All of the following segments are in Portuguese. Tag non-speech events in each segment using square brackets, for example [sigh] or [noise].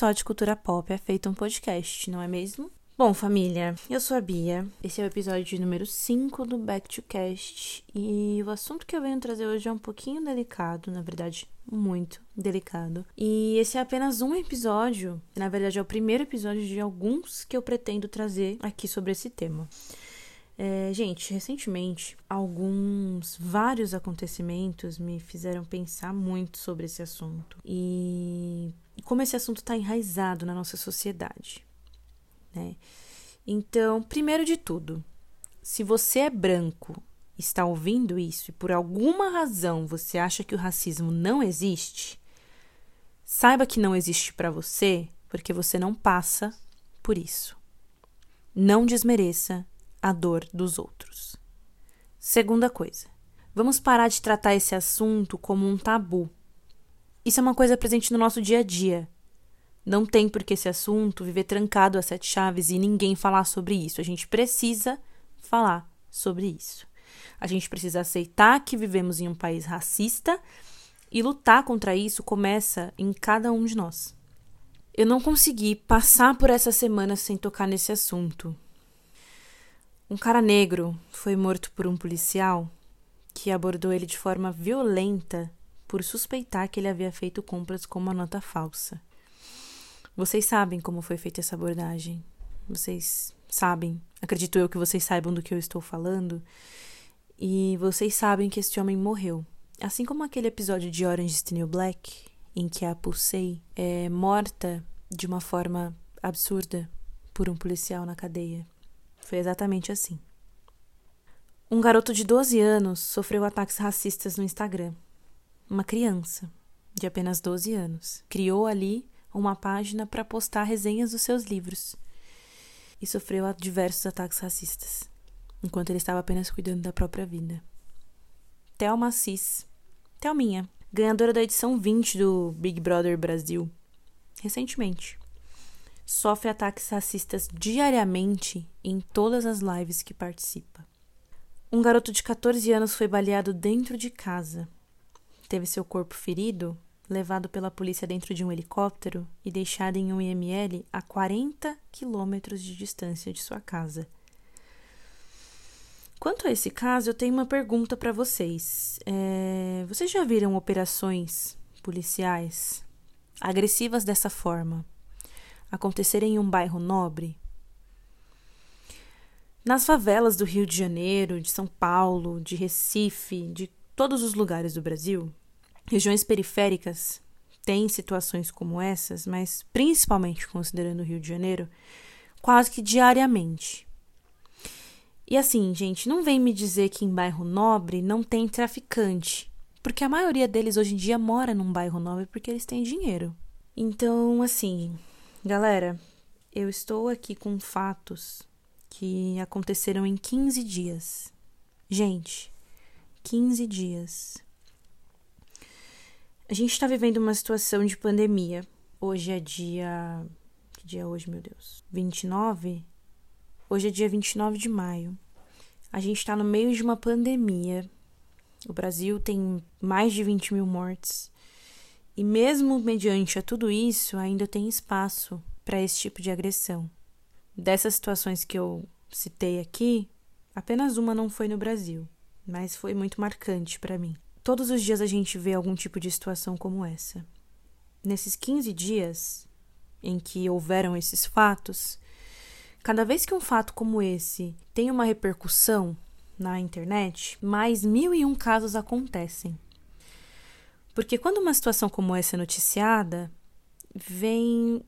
só de cultura pop é feito um podcast, não é mesmo? Bom, família, eu sou a Bia. Esse é o episódio número 5 do Back to Cast e o assunto que eu venho trazer hoje é um pouquinho delicado, na verdade, muito delicado. E esse é apenas um episódio, na verdade é o primeiro episódio de alguns que eu pretendo trazer aqui sobre esse tema. É, gente, recentemente, alguns, vários acontecimentos me fizeram pensar muito sobre esse assunto e como esse assunto está enraizado na nossa sociedade né? Então, primeiro de tudo, se você é branco, está ouvindo isso e por alguma razão você acha que o racismo não existe, saiba que não existe para você porque você não passa por isso. Não desmereça a dor dos outros. Segunda coisa, vamos parar de tratar esse assunto como um tabu. Isso é uma coisa presente no nosso dia a dia. Não tem por que esse assunto viver trancado a sete chaves e ninguém falar sobre isso. A gente precisa falar sobre isso. A gente precisa aceitar que vivemos em um país racista e lutar contra isso começa em cada um de nós. Eu não consegui passar por essa semana sem tocar nesse assunto. Um cara negro foi morto por um policial que abordou ele de forma violenta por suspeitar que ele havia feito compras com uma nota falsa. Vocês sabem como foi feita essa abordagem. Vocês sabem, acredito eu que vocês saibam do que eu estou falando. E vocês sabem que este homem morreu. Assim como aquele episódio de Orange is the New Black, em que a Pulsei é morta de uma forma absurda por um policial na cadeia. Foi exatamente assim. Um garoto de 12 anos sofreu ataques racistas no Instagram. Uma criança de apenas 12 anos criou ali uma página para postar resenhas dos seus livros e sofreu diversos ataques racistas, enquanto ele estava apenas cuidando da própria vida. Thelma Assis, Thelminha, ganhadora da edição 20 do Big Brother Brasil, recentemente, sofre ataques racistas diariamente em todas as lives que participa. Um garoto de 14 anos foi baleado dentro de casa. Teve seu corpo ferido levado pela polícia dentro de um helicóptero e deixado em um IML a 40 quilômetros de distância de sua casa. Quanto a esse caso, eu tenho uma pergunta para vocês. É, vocês já viram operações policiais agressivas dessa forma acontecerem em um bairro nobre? Nas favelas do Rio de Janeiro, de São Paulo, de Recife, de todos os lugares do Brasil, Regiões periféricas têm situações como essas, mas principalmente considerando o Rio de Janeiro, quase que diariamente. E assim, gente, não vem me dizer que em bairro nobre não tem traficante, porque a maioria deles hoje em dia mora num bairro nobre porque eles têm dinheiro. Então, assim, galera, eu estou aqui com fatos que aconteceram em 15 dias. Gente, 15 dias. A gente está vivendo uma situação de pandemia. Hoje é dia. Que dia é hoje, meu Deus? 29? Hoje é dia 29 de maio. A gente está no meio de uma pandemia. O Brasil tem mais de 20 mil mortes. E mesmo mediante a tudo isso, ainda tem espaço para esse tipo de agressão. Dessas situações que eu citei aqui, apenas uma não foi no Brasil, mas foi muito marcante para mim. Todos os dias a gente vê algum tipo de situação como essa. Nesses 15 dias em que houveram esses fatos, cada vez que um fato como esse tem uma repercussão na internet, mais mil e um casos acontecem. Porque quando uma situação como essa é noticiada, vem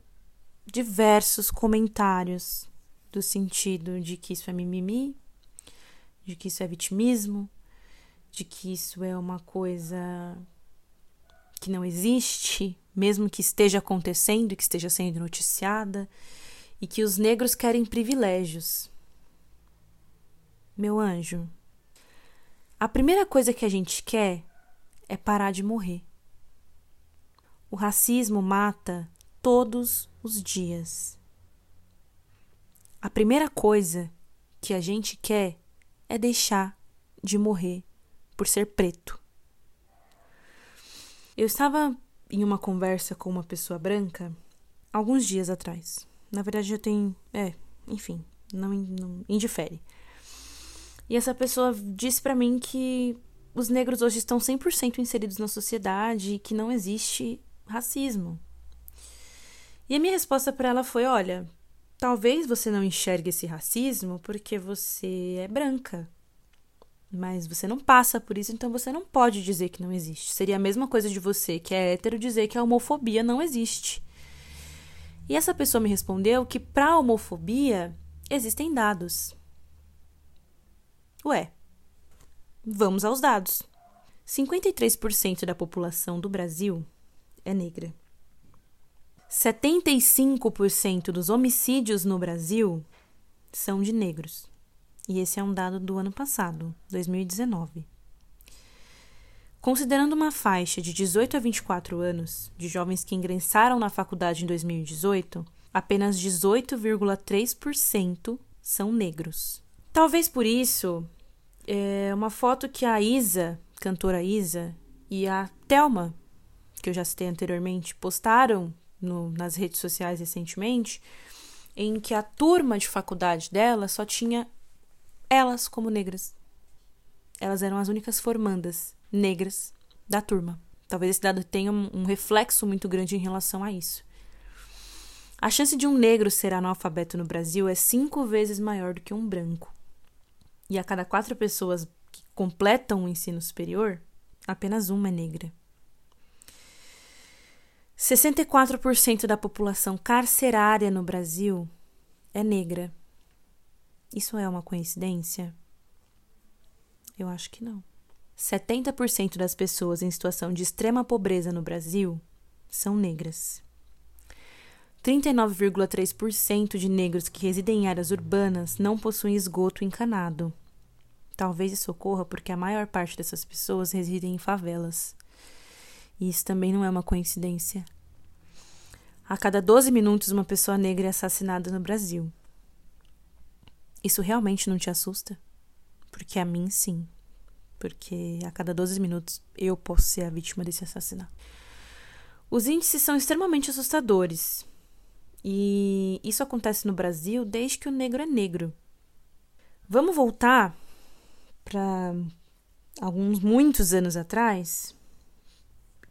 diversos comentários do sentido de que isso é mimimi, de que isso é vitimismo, de que isso é uma coisa que não existe, mesmo que esteja acontecendo e que esteja sendo noticiada, e que os negros querem privilégios. Meu anjo, a primeira coisa que a gente quer é parar de morrer. O racismo mata todos os dias. A primeira coisa que a gente quer é deixar de morrer por ser preto. Eu estava em uma conversa com uma pessoa branca alguns dias atrás. Na verdade, já tem. É, enfim, não, não indifere. E essa pessoa disse para mim que os negros hoje estão 100% inseridos na sociedade e que não existe racismo. E a minha resposta para ela foi: olha, talvez você não enxergue esse racismo porque você é branca. Mas você não passa por isso, então você não pode dizer que não existe. Seria a mesma coisa de você, que é hétero, dizer que a homofobia não existe. E essa pessoa me respondeu que para a homofobia existem dados. Ué, vamos aos dados. 53% da população do Brasil é negra. 75% dos homicídios no Brasil são de negros. E esse é um dado do ano passado, 2019. Considerando uma faixa de 18 a 24 anos de jovens que ingressaram na faculdade em 2018, apenas 18,3% são negros. Talvez por isso, é uma foto que a Isa, cantora Isa, e a Thelma, que eu já citei anteriormente, postaram no, nas redes sociais recentemente, em que a turma de faculdade dela só tinha elas como negras. Elas eram as únicas formandas negras da turma. Talvez esse dado tenha um reflexo muito grande em relação a isso. A chance de um negro ser analfabeto no Brasil é cinco vezes maior do que um branco. E a cada quatro pessoas que completam o ensino superior, apenas uma é negra. 64% da população carcerária no Brasil é negra. Isso é uma coincidência? Eu acho que não. 70% das pessoas em situação de extrema pobreza no Brasil são negras. 39,3% de negros que residem em áreas urbanas não possuem esgoto encanado. Talvez isso ocorra porque a maior parte dessas pessoas residem em favelas. E isso também não é uma coincidência. A cada 12 minutos, uma pessoa negra é assassinada no Brasil. Isso realmente não te assusta? Porque a mim, sim porque a cada 12 minutos eu posso ser a vítima desse assassinato. Os índices são extremamente assustadores. E isso acontece no Brasil desde que o negro é negro. Vamos voltar para alguns muitos anos atrás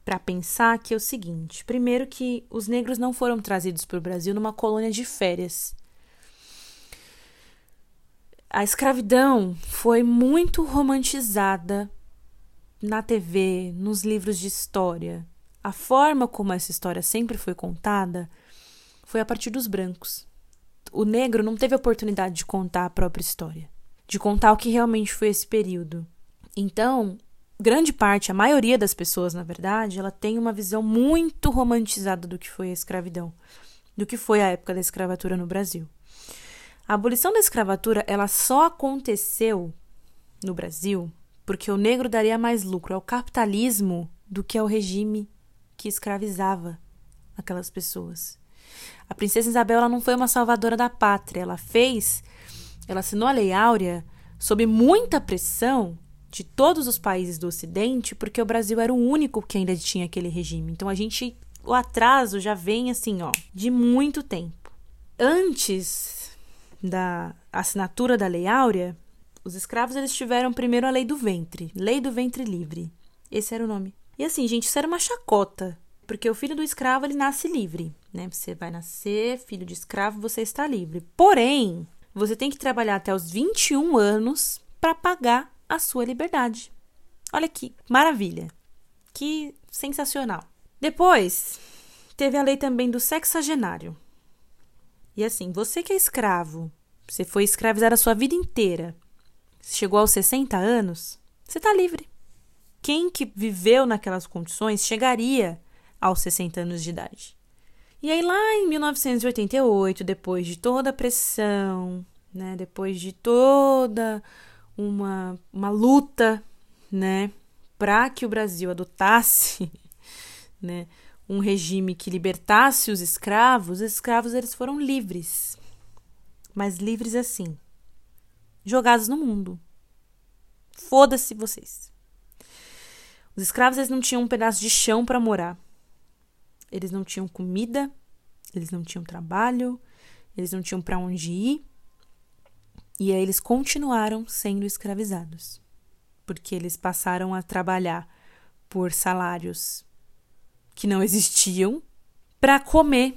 para pensar que é o seguinte: primeiro que os negros não foram trazidos para o Brasil numa colônia de férias. A escravidão foi muito romantizada na TV, nos livros de história. A forma como essa história sempre foi contada foi a partir dos brancos. O negro não teve oportunidade de contar a própria história, de contar o que realmente foi esse período. Então, grande parte, a maioria das pessoas, na verdade, ela tem uma visão muito romantizada do que foi a escravidão, do que foi a época da escravatura no Brasil. A abolição da escravatura ela só aconteceu no Brasil porque o negro daria mais lucro ao capitalismo do que ao regime que escravizava aquelas pessoas. A princesa Isabel ela não foi uma salvadora da pátria, ela fez, ela assinou a Lei Áurea sob muita pressão de todos os países do Ocidente, porque o Brasil era o único que ainda tinha aquele regime. Então a gente, o atraso já vem assim, ó, de muito tempo. Antes da assinatura da Lei Áurea, os escravos eles tiveram primeiro a Lei do Ventre, Lei do Ventre Livre. Esse era o nome. E assim, gente, isso era uma chacota, porque o filho do escravo ele nasce livre, né? Você vai nascer filho de escravo, você está livre. Porém, você tem que trabalhar até os 21 anos para pagar a sua liberdade. Olha que maravilha. Que sensacional. Depois, teve a lei também do sexagenário, e assim, você que é escravo, você foi escravizado a sua vida inteira, chegou aos 60 anos, você está livre. Quem que viveu naquelas condições chegaria aos 60 anos de idade. E aí lá em 1988, depois de toda a pressão, né, depois de toda uma, uma luta, né, para que o Brasil adotasse, [laughs] né, um regime que libertasse os escravos, os escravos eles foram livres. Mas livres assim, jogados no mundo. Foda-se vocês. Os escravos eles não tinham um pedaço de chão para morar. Eles não tinham comida, eles não tinham trabalho, eles não tinham para onde ir. E aí eles continuaram sendo escravizados, porque eles passaram a trabalhar por salários que não existiam para comer,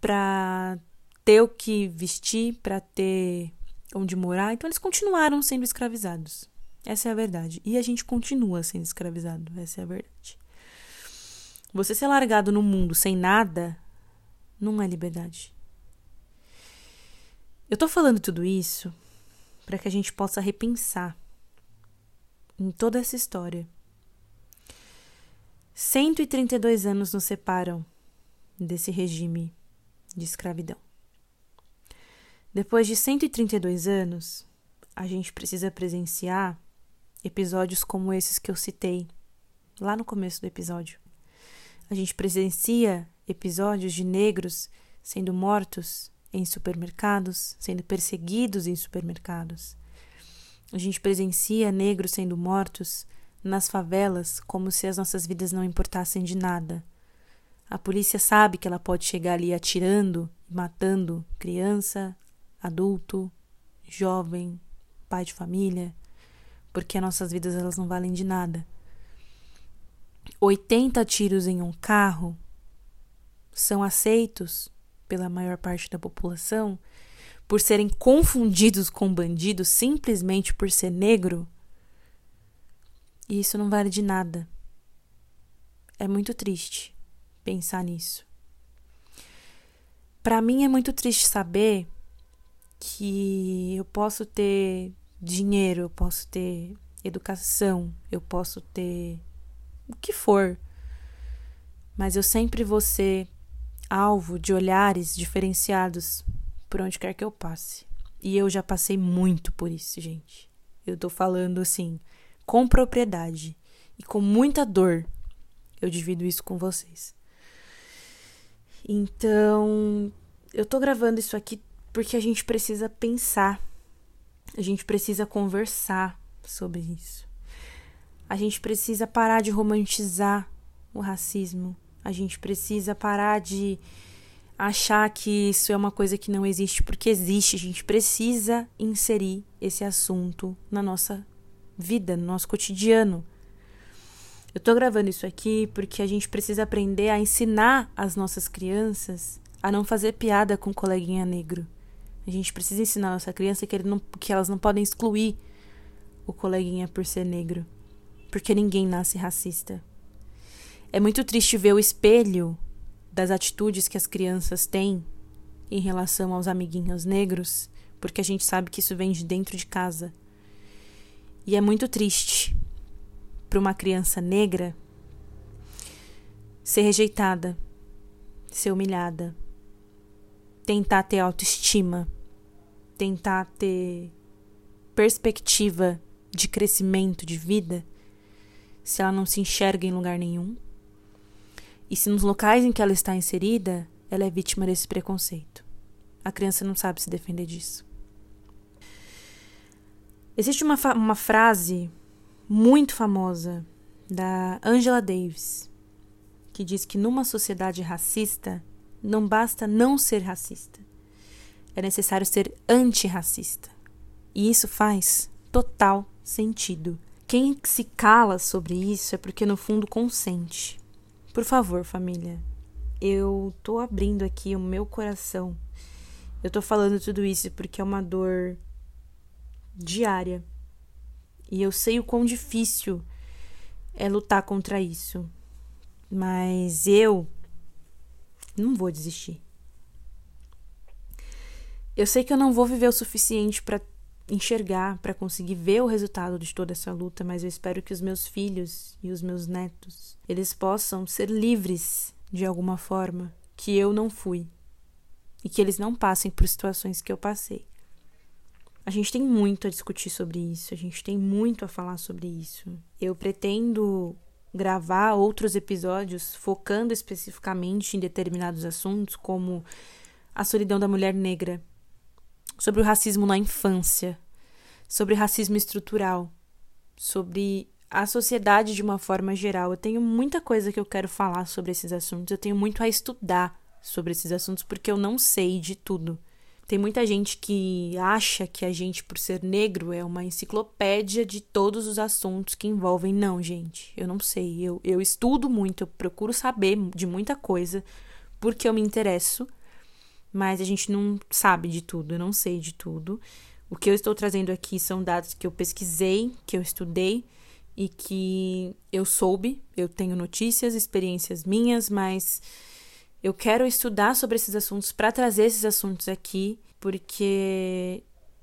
para ter o que vestir, para ter onde morar. Então eles continuaram sendo escravizados. Essa é a verdade. E a gente continua sendo escravizado. Essa é a verdade. Você ser largado no mundo sem nada não é liberdade. Eu tô falando tudo isso para que a gente possa repensar em toda essa história. 132 anos nos separam desse regime de escravidão. Depois de 132 anos, a gente precisa presenciar episódios como esses que eu citei lá no começo do episódio. A gente presencia episódios de negros sendo mortos em supermercados, sendo perseguidos em supermercados. A gente presencia negros sendo mortos nas favelas como se as nossas vidas não importassem de nada. A polícia sabe que ela pode chegar ali atirando, matando criança, adulto, jovem, pai de família, porque as nossas vidas elas não valem de nada. 80 tiros em um carro são aceitos pela maior parte da população por serem confundidos com bandidos simplesmente por ser negro. E isso não vale de nada. É muito triste pensar nisso. Para mim é muito triste saber que eu posso ter dinheiro, eu posso ter educação, eu posso ter o que for, mas eu sempre vou ser alvo de olhares diferenciados por onde quer que eu passe. E eu já passei muito por isso, gente. Eu tô falando assim, com propriedade e com muita dor. Eu divido isso com vocês. Então, eu tô gravando isso aqui porque a gente precisa pensar, a gente precisa conversar sobre isso. A gente precisa parar de romantizar o racismo. A gente precisa parar de achar que isso é uma coisa que não existe, porque existe. A gente precisa inserir esse assunto na nossa vida, no nosso cotidiano. Eu tô gravando isso aqui porque a gente precisa aprender a ensinar as nossas crianças a não fazer piada com o coleguinha negro. A gente precisa ensinar a nossa criança que, não, que elas não podem excluir o coleguinha por ser negro. Porque ninguém nasce racista. É muito triste ver o espelho das atitudes que as crianças têm em relação aos amiguinhos negros, porque a gente sabe que isso vem de dentro de casa. E é muito triste para uma criança negra ser rejeitada, ser humilhada, tentar ter autoestima tentar ter perspectiva de crescimento de vida se ela não se enxerga em lugar nenhum. E se nos locais em que ela está inserida, ela é vítima desse preconceito. A criança não sabe se defender disso. Existe uma, uma frase muito famosa da Angela Davis que diz que numa sociedade racista não basta não ser racista, é necessário ser antirracista. E isso faz total sentido. Quem se cala sobre isso é porque no fundo consente. Por favor, família, eu tô abrindo aqui o meu coração. Eu tô falando tudo isso porque é uma dor diária. E eu sei o quão difícil é lutar contra isso. Mas eu não vou desistir. Eu sei que eu não vou viver o suficiente para enxergar, para conseguir ver o resultado de toda essa luta, mas eu espero que os meus filhos e os meus netos, eles possam ser livres de alguma forma que eu não fui e que eles não passem por situações que eu passei. A gente tem muito a discutir sobre isso, a gente tem muito a falar sobre isso. Eu pretendo gravar outros episódios focando especificamente em determinados assuntos, como a solidão da mulher negra, sobre o racismo na infância, sobre racismo estrutural, sobre a sociedade de uma forma geral. Eu tenho muita coisa que eu quero falar sobre esses assuntos, eu tenho muito a estudar sobre esses assuntos porque eu não sei de tudo. Tem muita gente que acha que a gente, por ser negro, é uma enciclopédia de todos os assuntos que envolvem. Não, gente, eu não sei. Eu, eu estudo muito, eu procuro saber de muita coisa porque eu me interesso, mas a gente não sabe de tudo, eu não sei de tudo. O que eu estou trazendo aqui são dados que eu pesquisei, que eu estudei e que eu soube. Eu tenho notícias, experiências minhas, mas eu quero estudar sobre esses assuntos para trazer esses assuntos aqui, porque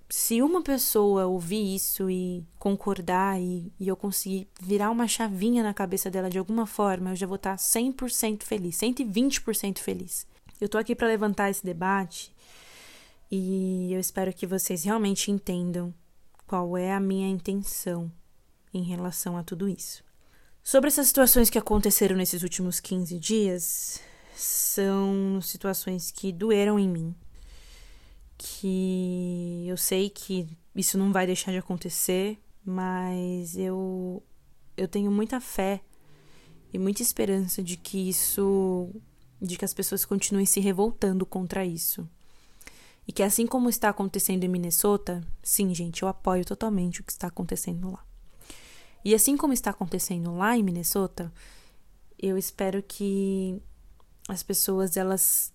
se uma pessoa ouvir isso e concordar e, e, eu conseguir virar uma chavinha na cabeça dela de alguma forma, eu já vou estar 100% feliz, 120% feliz. Eu tô aqui para levantar esse debate e eu espero que vocês realmente entendam qual é a minha intenção em relação a tudo isso. Sobre essas situações que aconteceram nesses últimos 15 dias, são situações que doeram em mim. Que eu sei que isso não vai deixar de acontecer, mas eu eu tenho muita fé e muita esperança de que isso de que as pessoas continuem se revoltando contra isso. E que assim como está acontecendo em Minnesota, sim, gente, eu apoio totalmente o que está acontecendo lá. E assim como está acontecendo lá em Minnesota, eu espero que as pessoas elas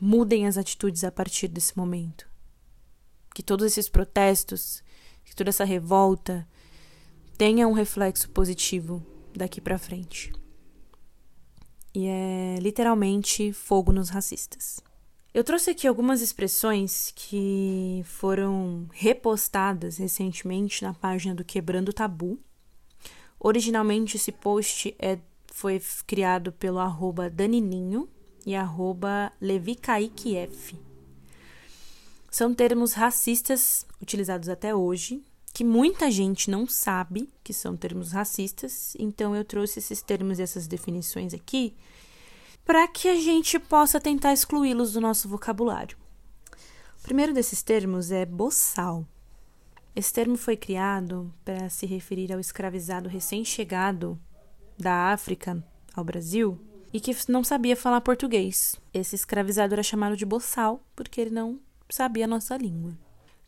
mudem as atitudes a partir desse momento. Que todos esses protestos, que toda essa revolta tenha um reflexo positivo daqui para frente. E é literalmente fogo nos racistas. Eu trouxe aqui algumas expressões que foram repostadas recentemente na página do Quebrando Tabu. Originalmente esse post é foi criado pelo arroba Danininho e arroba LeviCaiqueF. São termos racistas utilizados até hoje, que muita gente não sabe que são termos racistas, então eu trouxe esses termos e essas definições aqui para que a gente possa tentar excluí-los do nosso vocabulário. O primeiro desses termos é boçal. Esse termo foi criado para se referir ao escravizado recém-chegado da África ao Brasil e que não sabia falar português. Esse escravizado era chamado de boçal porque ele não sabia a nossa língua.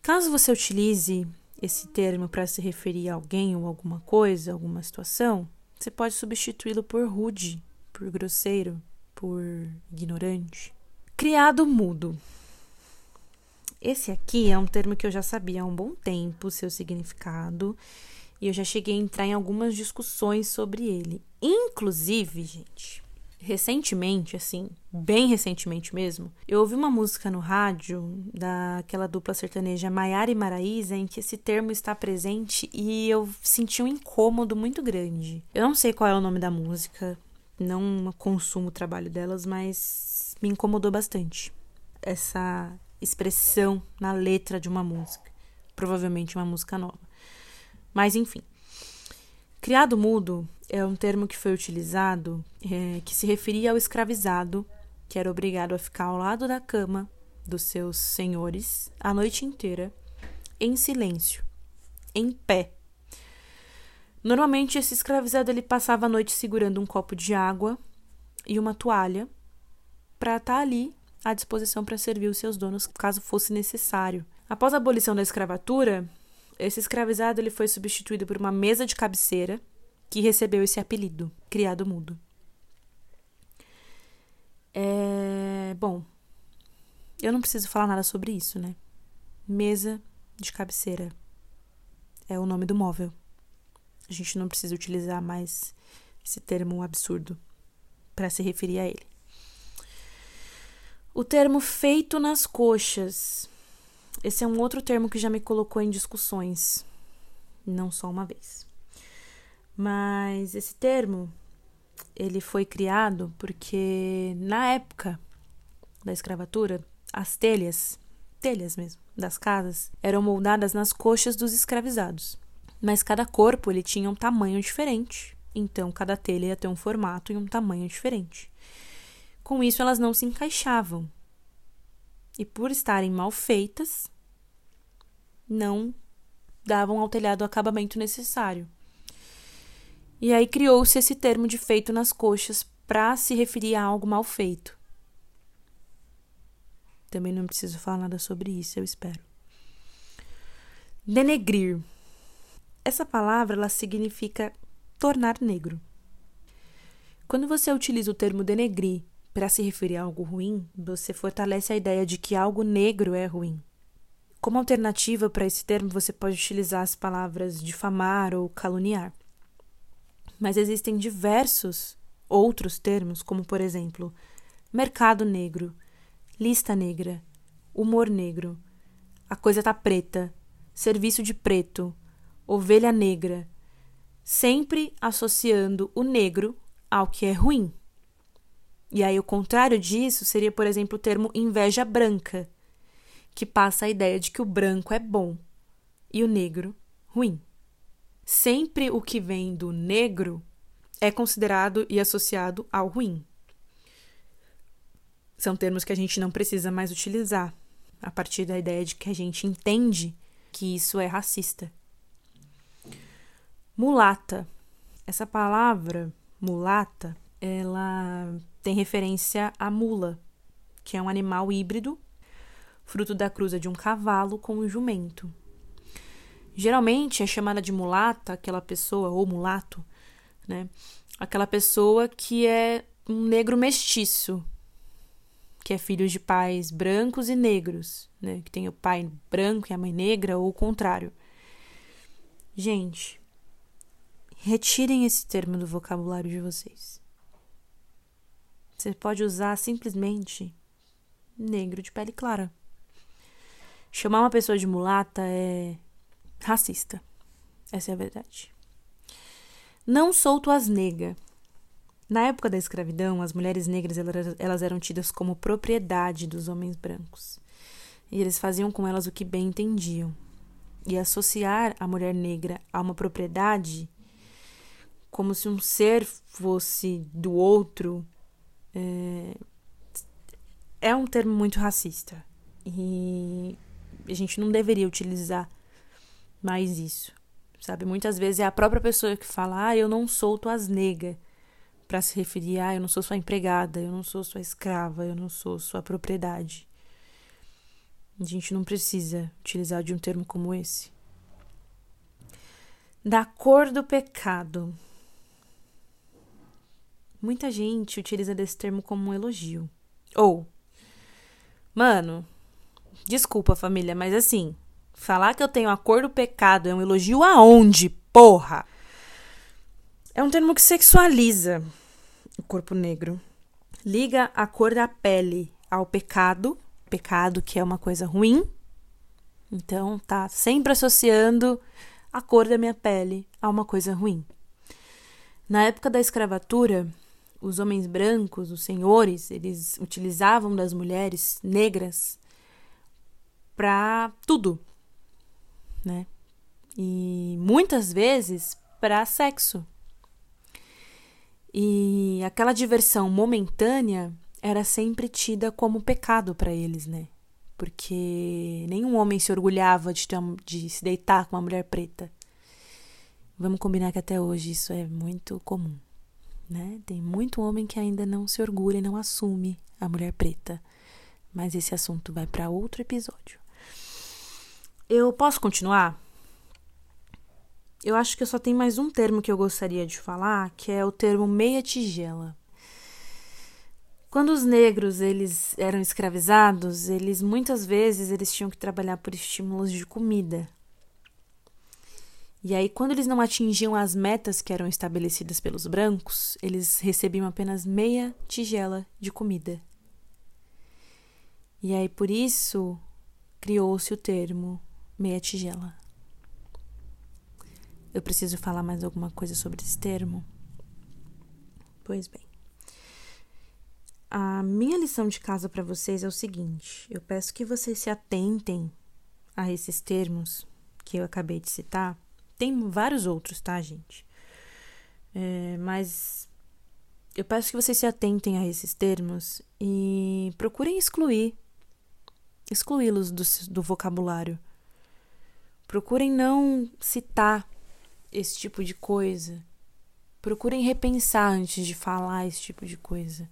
Caso você utilize esse termo para se referir a alguém ou alguma coisa, alguma situação, você pode substituí-lo por rude, por grosseiro, por ignorante. Criado mudo. Esse aqui é um termo que eu já sabia há um bom tempo, seu significado, e eu já cheguei a entrar em algumas discussões sobre ele. Inclusive, gente, recentemente, assim, bem recentemente mesmo, eu ouvi uma música no rádio daquela dupla sertaneja Maiara e Maraísa em que esse termo está presente e eu senti um incômodo muito grande. Eu não sei qual é o nome da música, não consumo o trabalho delas, mas me incomodou bastante essa expressão na letra de uma música, provavelmente uma música nova. Mas enfim. Criado mudo é um termo que foi utilizado é, que se referia ao escravizado que era obrigado a ficar ao lado da cama dos seus senhores a noite inteira, em silêncio, em pé. Normalmente esse escravizado ele passava a noite segurando um copo de água e uma toalha para estar tá ali à disposição para servir os seus donos caso fosse necessário. Após a abolição da escravatura, esse escravizado ele foi substituído por uma mesa de cabeceira que recebeu esse apelido, criado mudo. É, bom, eu não preciso falar nada sobre isso, né? Mesa de cabeceira é o nome do móvel. A gente não precisa utilizar mais esse termo absurdo para se referir a ele. O termo feito nas coxas esse é um outro termo que já me colocou em discussões, não só uma vez. Mas esse termo ele foi criado porque na época da escravatura, as telhas, telhas mesmo, das casas, eram moldadas nas coxas dos escravizados. Mas cada corpo ele tinha um tamanho diferente, então cada telha ia ter um formato e um tamanho diferente. Com isso elas não se encaixavam e por estarem mal feitas, não davam ao telhado o acabamento necessário. E aí criou-se esse termo de feito nas coxas para se referir a algo mal feito. Também não preciso falar nada sobre isso, eu espero. Denegrir. Essa palavra ela significa tornar negro. Quando você utiliza o termo denegrir para se referir a algo ruim, você fortalece a ideia de que algo negro é ruim. Como alternativa para esse termo, você pode utilizar as palavras difamar ou caluniar. Mas existem diversos outros termos, como por exemplo, mercado negro, lista negra, humor negro, a coisa tá preta, serviço de preto, ovelha negra, sempre associando o negro ao que é ruim. E aí o contrário disso seria, por exemplo, o termo inveja branca, que passa a ideia de que o branco é bom e o negro ruim. Sempre o que vem do negro é considerado e associado ao ruim. São termos que a gente não precisa mais utilizar, a partir da ideia de que a gente entende que isso é racista. Mulata. Essa palavra, mulata, ela tem referência à mula, que é um animal híbrido fruto da cruza de um cavalo com um jumento. Geralmente é chamada de mulata aquela pessoa, ou mulato, né? Aquela pessoa que é um negro mestiço, que é filho de pais brancos e negros, né? Que tem o pai branco e a mãe negra, ou o contrário. Gente, retirem esse termo do vocabulário de vocês. Você pode usar simplesmente negro de pele clara. Chamar uma pessoa de mulata é racista. Essa é a verdade. Não sou tuas nega. Na época da escravidão, as mulheres negras elas eram tidas como propriedade dos homens brancos. E eles faziam com elas o que bem entendiam. E associar a mulher negra a uma propriedade, como se um ser fosse do outro, é, é um termo muito racista. E a gente não deveria utilizar mais isso, sabe? Muitas vezes é a própria pessoa que fala, ah, eu não sou tuas nega, para se referir, ah, eu não sou sua empregada, eu não sou sua escrava, eu não sou sua propriedade. A gente não precisa utilizar de um termo como esse. Da cor do pecado. Muita gente utiliza desse termo como um elogio. Ou, mano, Desculpa, família, mas assim, falar que eu tenho a cor do pecado é um elogio aonde, porra? É um termo que sexualiza o corpo negro. Liga a cor da pele ao pecado, pecado que é uma coisa ruim. Então, tá sempre associando a cor da minha pele a uma coisa ruim. Na época da escravatura, os homens brancos, os senhores, eles utilizavam das mulheres negras para tudo, né? E muitas vezes para sexo. E aquela diversão momentânea era sempre tida como pecado para eles, né? Porque nenhum homem se orgulhava de, ter, de se deitar com uma mulher preta. Vamos combinar que até hoje isso é muito comum, né? Tem muito homem que ainda não se orgulha e não assume a mulher preta. Mas esse assunto vai para outro episódio. Eu posso continuar? Eu acho que eu só tenho mais um termo que eu gostaria de falar, que é o termo meia tigela. Quando os negros eles eram escravizados, eles muitas vezes eles tinham que trabalhar por estímulos de comida. E aí, quando eles não atingiam as metas que eram estabelecidas pelos brancos, eles recebiam apenas meia tigela de comida. E aí, por isso, criou-se o termo meia tigela. Eu preciso falar mais alguma coisa sobre esse termo? Pois bem. A minha lição de casa para vocês é o seguinte: eu peço que vocês se atentem a esses termos que eu acabei de citar. Tem vários outros, tá, gente? É, mas eu peço que vocês se atentem a esses termos e procurem excluir, excluí-los do, do vocabulário. Procurem não citar esse tipo de coisa. Procurem repensar antes de falar esse tipo de coisa.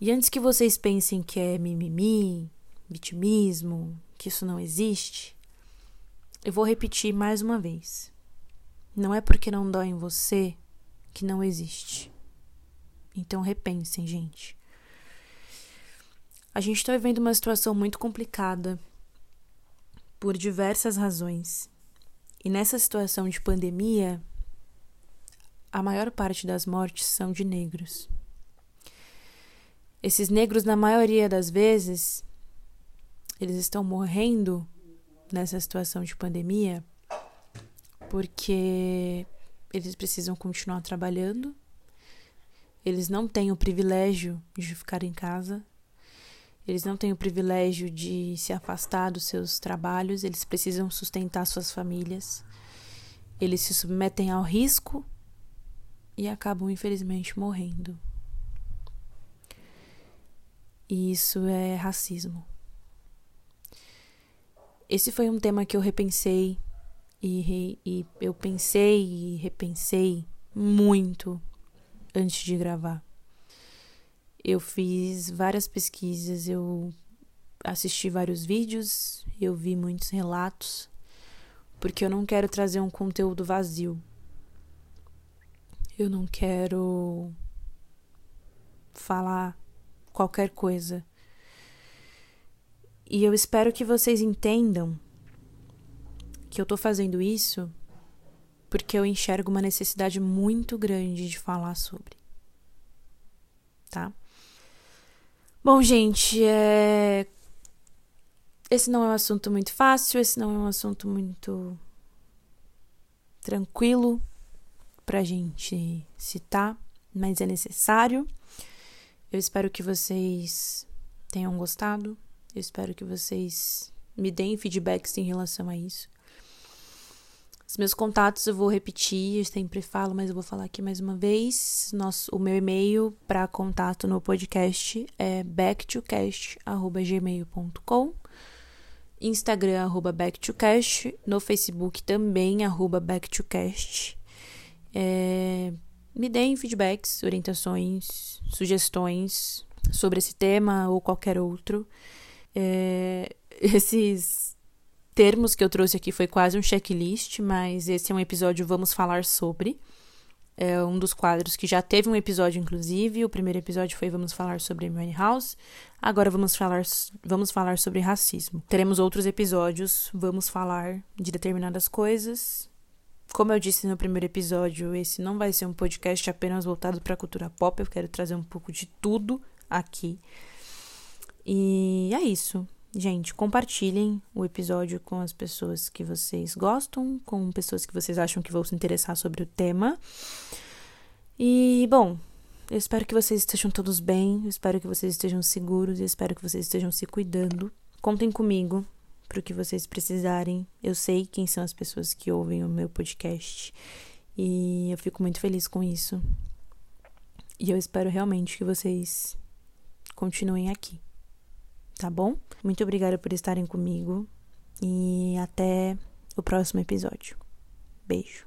E antes que vocês pensem que é mimimi, vitimismo, que isso não existe, eu vou repetir mais uma vez. Não é porque não dói em você que não existe. Então repensem, gente. A gente está vivendo uma situação muito complicada por diversas razões. E nessa situação de pandemia, a maior parte das mortes são de negros. Esses negros, na maioria das vezes, eles estão morrendo nessa situação de pandemia porque eles precisam continuar trabalhando, eles não têm o privilégio de ficar em casa, eles não têm o privilégio de se afastar dos seus trabalhos, eles precisam sustentar suas famílias, eles se submetem ao risco e acabam, infelizmente, morrendo. E isso é racismo. Esse foi um tema que eu repensei e, e eu pensei e repensei muito antes de gravar. Eu fiz várias pesquisas, eu assisti vários vídeos, eu vi muitos relatos, porque eu não quero trazer um conteúdo vazio. Eu não quero falar qualquer coisa. E eu espero que vocês entendam que eu tô fazendo isso porque eu enxergo uma necessidade muito grande de falar sobre. Tá? Bom, gente, é... esse não é um assunto muito fácil, esse não é um assunto muito tranquilo pra gente citar, mas é necessário. Eu espero que vocês tenham gostado. Eu espero que vocês me deem feedbacks em relação a isso. Os meus contatos eu vou repetir, eu sempre falo, mas eu vou falar aqui mais uma vez. Nosso, o meu e-mail para contato no podcast é backtocast@gmail.com. Instagram arroba backtocast, no Facebook também arroba backtocast. É, me deem feedbacks, orientações, sugestões sobre esse tema ou qualquer outro. É, esses termos que eu trouxe aqui foi quase um checklist, mas esse é um episódio Vamos Falar Sobre. É um dos quadros que já teve um episódio, inclusive. O primeiro episódio foi Vamos Falar sobre Amy House. Agora vamos falar, vamos falar sobre racismo. Teremos outros episódios, vamos falar de determinadas coisas. Como eu disse no primeiro episódio, esse não vai ser um podcast apenas voltado para a cultura pop. Eu quero trazer um pouco de tudo aqui. E é isso. Gente, compartilhem o episódio com as pessoas que vocês gostam, com pessoas que vocês acham que vão se interessar sobre o tema. E, bom, eu espero que vocês estejam todos bem, eu espero que vocês estejam seguros, eu espero que vocês estejam se cuidando. Contem comigo para o que vocês precisarem. Eu sei quem são as pessoas que ouvem o meu podcast e eu fico muito feliz com isso. E eu espero realmente que vocês continuem aqui tá bom? Muito obrigada por estarem comigo e até o próximo episódio. Beijo.